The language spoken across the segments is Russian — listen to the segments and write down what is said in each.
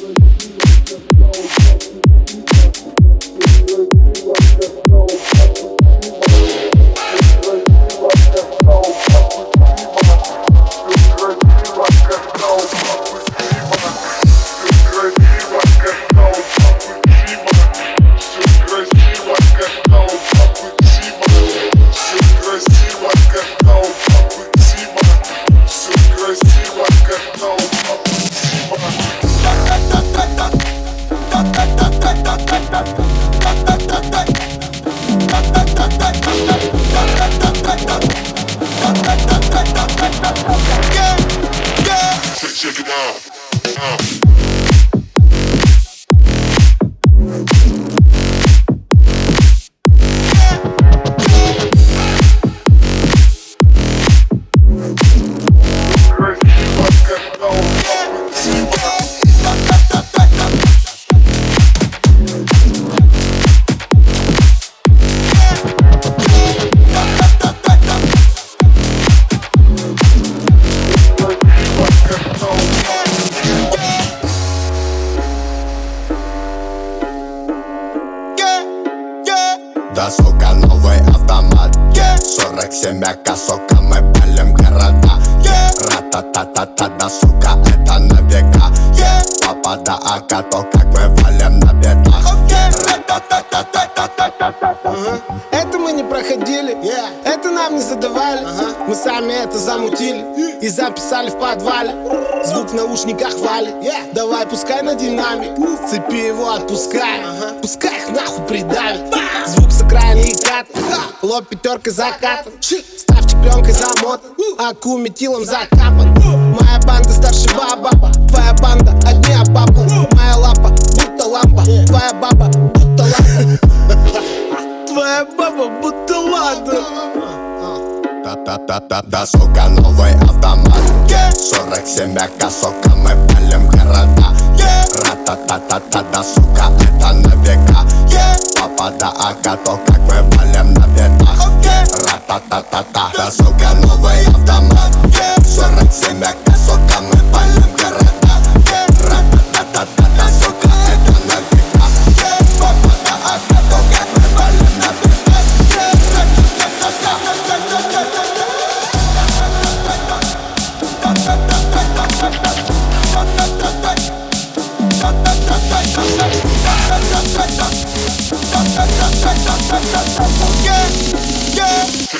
Thank you. House. Да, сука, новый автомат. Yeah. 47 ака, сука, мы палим города. Yeah. Ра-та-та-та-та, да, сука, это на века yeah. Папа да ака, то как мы валим на бедах. Ага. Это мы не проходили, это нам не задавали. Мы сами это замутили и записали в подвале. Звук в наушниках валит, давай пускай на динамик. Цепи его отпускай, пускай их нахуй придавит. Звук и кат, лоб пятеркой закатан Ставчик пленкой замотан, аку метилом закапан. Моя банда старше баба, твоя банда одни обапла Моя лапа будто лампа, твоя баба будто лампа Твоя баба будто ладно Да-да-да-да, да, сука, новый автомат. Yeah. 47 ака, сука, мы палим города. Yeah. Ра-та-та-та-та, да, сука, это на века yeah. Папа да ака, то как мы валим на бедах. Ра-та-та-та-та, да, сука, новый автомат yeah. 47 ака,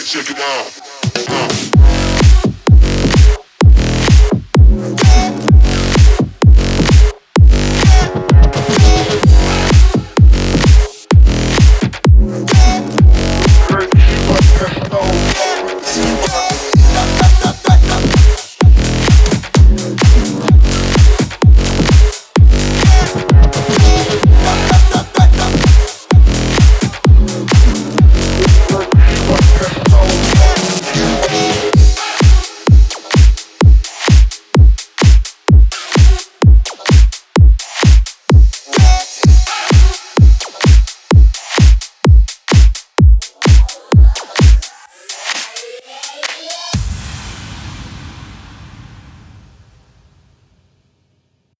Check it out. Uh.